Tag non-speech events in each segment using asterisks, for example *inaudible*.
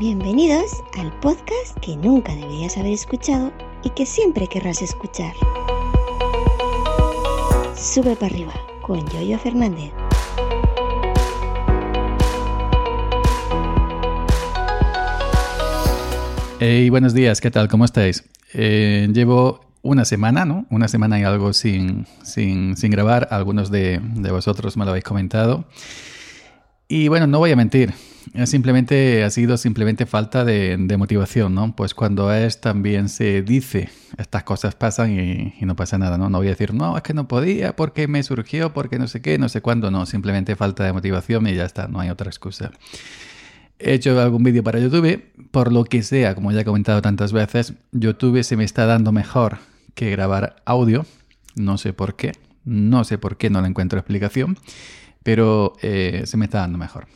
Bienvenidos al podcast que nunca deberías haber escuchado y que siempre querrás escuchar. Sube para arriba con Yoyo Fernández. Hey, buenos días, ¿qué tal? ¿Cómo estáis? Eh, llevo una semana, ¿no? Una semana y algo sin, sin, sin grabar. Algunos de, de, vosotros me lo habéis comentado. Y bueno, no voy a mentir. Simplemente ha sido simplemente falta de, motivación, ¿no? Pues cuando es también se dice, estas cosas pasan y, y, no pasa nada, ¿no? No voy a decir, no, es que no podía, porque me surgió, porque no sé qué, no sé cuándo, no. Simplemente falta de motivación y ya está, no hay otra excusa. He hecho algún vídeo para YouTube, por lo que sea, como ya he comentado tantas veces, YouTube se me está dando mejor que grabar audio. No sé por qué, no sé por qué no le encuentro explicación, pero eh, se me está dando mejor.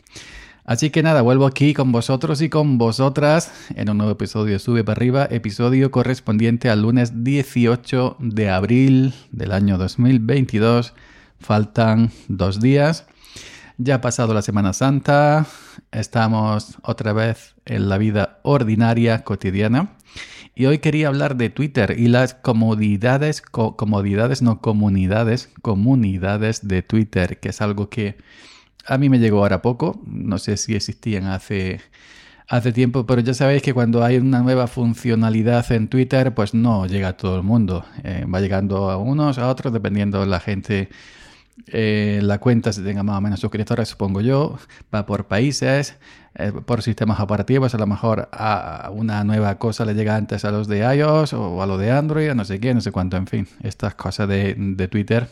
Así que nada, vuelvo aquí con vosotros y con vosotras en un nuevo episodio Sube para arriba, episodio correspondiente al lunes 18 de abril del año 2022. Faltan dos días. Ya ha pasado la Semana Santa, estamos otra vez en la vida ordinaria, cotidiana. Y hoy quería hablar de Twitter y las comodidades, co comodidades, no comunidades, comunidades de Twitter, que es algo que a mí me llegó ahora poco. No sé si existían hace, hace tiempo, pero ya sabéis que cuando hay una nueva funcionalidad en Twitter, pues no llega a todo el mundo. Eh, va llegando a unos, a otros, dependiendo de la gente eh, la cuenta se tenga más o menos suscriptores, supongo yo, va por países, eh, por sistemas operativos, a lo mejor a una nueva cosa le llega antes a los de iOS o a lo de Android, no sé qué, no sé cuánto, en fin, estas cosas de, de Twitter.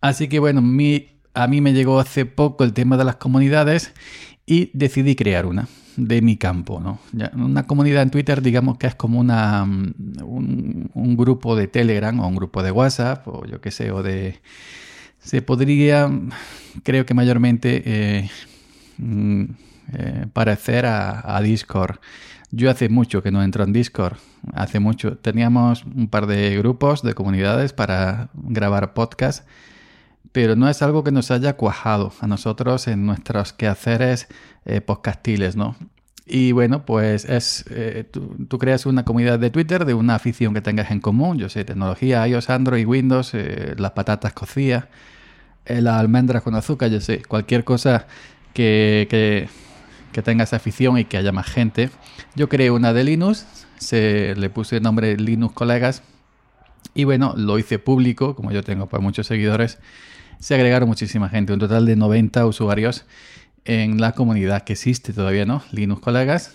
Así que bueno, mi, a mí me llegó hace poco el tema de las comunidades y decidí crear una de mi campo. ¿no? Una comunidad en Twitter, digamos que es como una, un, un, grupo de Telegram o un grupo de WhatsApp o yo qué sé, o de... Se podría, creo que mayormente, eh, eh, parecer a, a, Discord. Yo hace mucho que no entro en Discord. Hace mucho. Teníamos un par de grupos, de comunidades para grabar podcasts pero no es algo que nos haya cuajado a nosotros en nuestros quehaceres eh, podcastiles, ¿no? Y bueno, pues es, eh, tú, creas una comunidad de Twitter de una afición que tengas en común, yo sé, tecnología, iOS, Android, Windows, eh, las patatas cocidas, eh, las almendras con azúcar, yo sé, cualquier cosa que, que, que tenga esa afición y que haya más gente. Yo creé una de Linux, se le puse el nombre Linux Colegas y bueno, lo hice público, como yo tengo pues muchos seguidores se agregaron muchísima gente, un total de 90 usuarios en la comunidad que existe todavía, ¿no? Linux Colegas.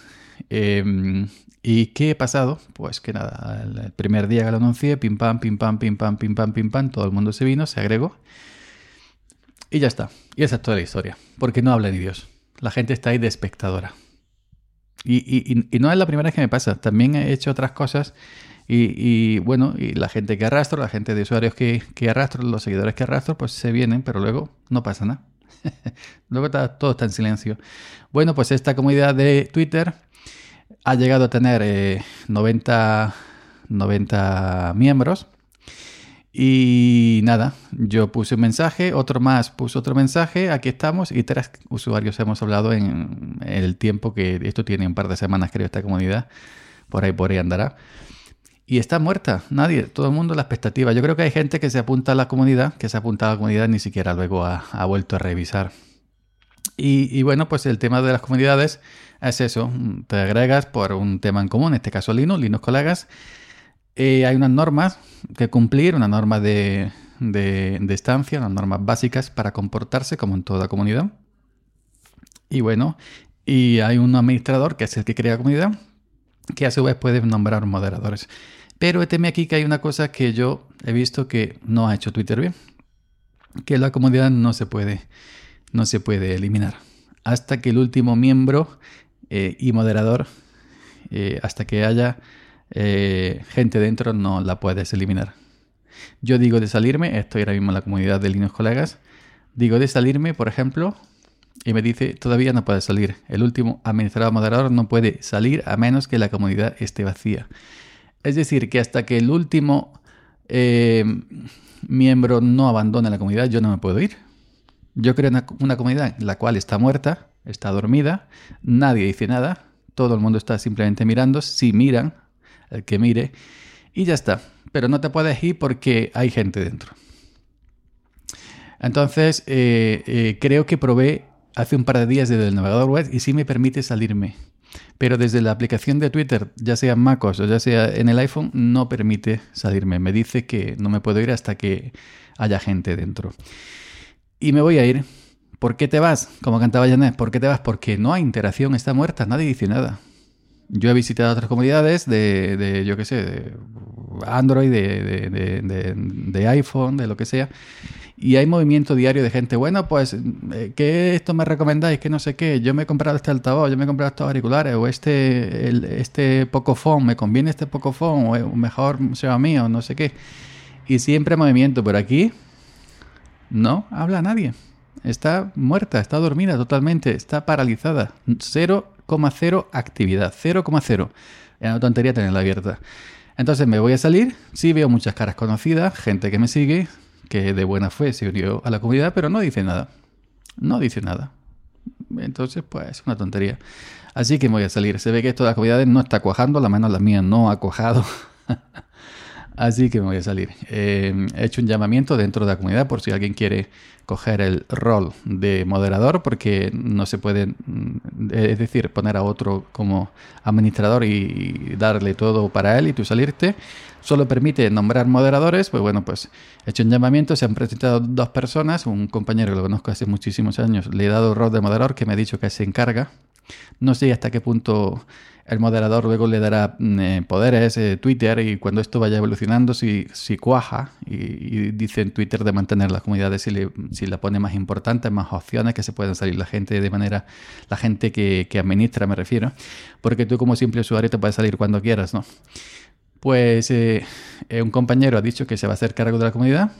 Eh, ¿Y qué ha pasado? Pues que nada, el primer día que lo anuncié, pim pam, pim pam, pim pam, pim pam, pim pam, todo el mundo se vino, se agregó. Y ya está. Y esa es toda la historia. Porque no habla ni Dios. La gente está ahí de espectadora. Y, y, y no es la primera vez que me pasa. También he hecho otras cosas y, bueno, y la gente que arrastro, la gente de usuarios que, que arrastro, los seguidores que arrastro, pues se vienen, pero luego no pasa nada. *laughs* luego está, todo está en silencio. Bueno, pues esta comunidad de Twitter ha llegado a tener eh, 90, 90 miembros. Y nada, yo puse un mensaje, otro más puso otro mensaje, aquí estamos y tres usuarios hemos hablado en el tiempo que esto tiene un par de semanas creo esta comunidad, por ahí por ahí andará y está muerta. Nadie, todo el mundo la expectativa. Yo creo que hay gente que se apunta a la comunidad, que se apunta a la comunidad ni siquiera luego ha, vuelto a revisar. Y, bueno, pues el tema de las comunidades es eso. Te agregas por un tema en común, en este caso Linux, Linux colegas. Eh, hay unas normas que cumplir, una norma de, de, estancia, unas normas básicas para comportarse como en toda comunidad. Y bueno, y hay un administrador que es el que crea comunidad, que a su vez puede nombrar moderadores. Pero teme aquí que hay una cosa que yo he visto que no ha hecho Twitter bien. Que la comunidad no se puede, no se puede eliminar. Hasta que el último miembro eh, y moderador, eh, hasta que haya eh, gente dentro, no la puedes eliminar. Yo digo de salirme, estoy ahora mismo en la comunidad de Linux Colegas. Digo de salirme, por ejemplo, y me dice, todavía no puede salir. El último administrador moderador no puede salir a menos que la comunidad esté vacía. Es decir, que hasta que el último eh, miembro no abandone la comunidad, yo no me puedo ir. Yo creo una, una comunidad la cual está muerta está dormida, nadie dice nada, todo el mundo está simplemente mirando, si miran, el que mire, y ya está. Pero no te puedes ir porque hay gente dentro. Entonces, eh, eh, creo que probé hace un par de días desde el navegador web y sí me permite salirme. Pero desde la aplicación de Twitter, ya sea en MacOS o ya sea en el iPhone, no permite salirme. Me dice que no me puedo ir hasta que haya gente dentro. Y me voy a ir. ¿Por qué te vas? Como cantaba Janet, ¿por qué te vas? Porque no hay interacción, está muerta, nadie dice nada. Yo he visitado otras comunidades de, de yo qué sé, de Android, de, de, de, iPhone, de lo que sea, y hay movimiento diario de gente, bueno, pues, eh, ¿qué esto me recomendáis? Que no sé qué, yo me he comprado este altavoz, yo me he comprado estos auriculares, o este, el, este ¿me conviene este Pocophone? O mejor sea mío, no sé qué. Y siempre movimiento, pero aquí no habla nadie. Está muerta, está dormida totalmente, está paralizada. 0,0 actividad, 0,0. Es una tontería tenerla abierta. Entonces me voy a salir, sí veo muchas caras conocidas, gente que me sigue, que de buena fe se unió a la comunidad, pero no dice nada. No dice nada. Entonces, pues es una tontería. Así que voy a salir. Se ve que esto de las comunidades no está cuajando, la menos la mía no ha cuajado. *laughs* Así que me voy a salir. Eh, he hecho un llamamiento dentro de la comunidad por si alguien quiere coger el rol de moderador, porque no se puede, mm, es decir, poner a otro como administrador y darle todo para él y tú salirte. Solo permite nombrar moderadores. Pues bueno, pues he hecho un llamamiento, se han presentado dos personas, un compañero que lo conozco hace muchísimos años, le he dado el rol de moderador que me ha dicho que se encarga. No sé hasta qué punto el moderador luego le dará mm, eh, poderes, eh, Twitter, y cuando esto vaya evolucionando, si, si cuaja, y, dice en Twitter de mantener las comunidades, si, le, si la pone más importante, más opciones que se pueden salir la gente de manera, la gente que, administra, me refiero, porque tú como simple usuario te puedes salir cuando quieras, ¿no? Pues eh, un compañero ha dicho que se va a hacer cargo de la comunidad,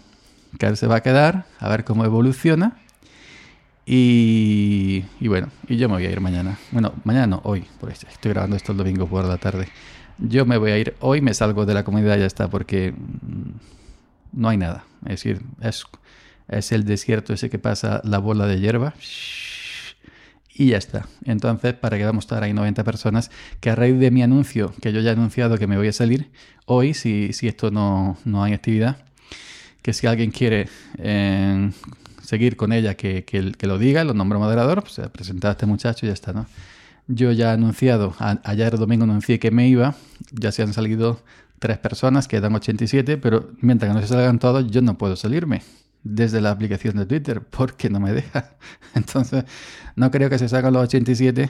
que él se va a quedar, a ver cómo evoluciona y, bueno, y yo me voy a ir mañana. Bueno, mañana no, hoy, porque estoy grabando esto el domingo por la tarde. Yo me voy a ir hoy, me salgo de la comunidad ya está, porque mm, no hay nada. Es decir, es, es el desierto ese que pasa la bola de hierba y ya está. Entonces, ¿para qué vamos a estar ahí 90 personas? Que a raíz de mi anuncio, que yo ya he anunciado que me voy a salir, hoy, si, si esto no, no hay actividad, que si alguien quiere eh, seguir con ella que, que, que lo diga, lo nombro moderador, pues se presentado a este muchacho y ya está, ¿no? Yo ya he anunciado, ayer domingo anuncié que me iba, ya se han salido tres personas, quedan 87, pero mientras que no se salgan todos, yo no puedo salirme desde la aplicación de Twitter porque no me deja. *laughs* Entonces, no creo que se salgan los 87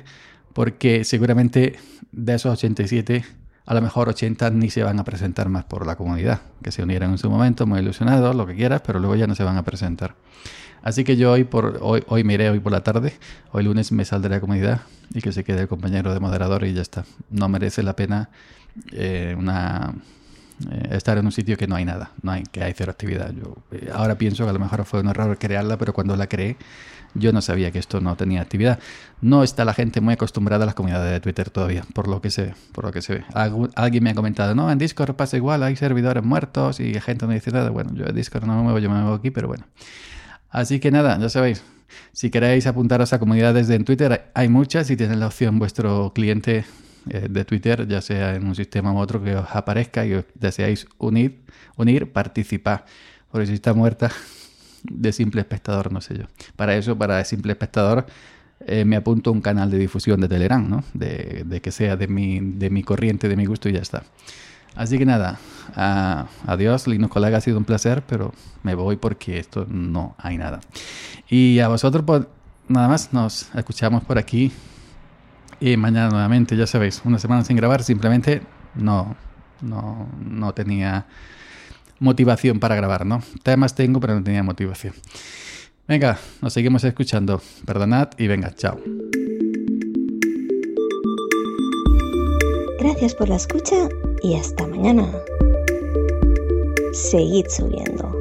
porque seguramente de esos 87 a lo mejor 80 ni se van a presentar más por la comunidad, que se unieran en su momento, muy ilusionados, lo que quieras, pero luego ya no se van a presentar. Así que yo hoy, por, hoy, hoy me iré hoy por la tarde, hoy lunes me saldré a la comunidad y que se quede el compañero de moderador y ya está. No merece la pena eh, una, eh, estar en un sitio que no hay nada, no hay, que hay cero actividad. Yo eh, ahora pienso que a lo mejor fue un error crearla, pero cuando la creé yo no sabía que esto no tenía actividad. No está la gente muy acostumbrada a las comunidades de Twitter todavía, por lo que se ve. Por lo que se ve. alguien me ha comentado, no, en Discord pasa igual, hay servidores muertos y gente no dice nada. Bueno, yo en Discord no me muevo, yo me muevo aquí, pero bueno. Así que nada, ya sabéis, si queréis apuntaros a comunidades de en Twitter, hay muchas y tienen la opción vuestro cliente eh, de Twitter, ya sea en un sistema u otro, que os aparezca y os deseáis unir, unir, participar. Porque si está muerta, *laughs* de simple espectador, no sé yo. Para eso, para simple espectador, eh, me apunto a un canal de difusión de Telegram, ¿no? De, de, que sea de mi, de mi corriente, de mi gusto y ya está. Así que nada, adiós, Linux Colega, ha sido un placer, pero me voy porque esto no hay nada. Y a vosotros, pues nada más, nos escuchamos por aquí y mañana nuevamente, ya sabéis, una semana sin grabar, simplemente no, no, no tenía motivación para grabar, ¿no? Temas tengo, pero no tenía motivación. Venga, nos seguimos escuchando. Perdonad y venga, chao. Gracias por la escucha y hasta mañana. Seguid subiendo.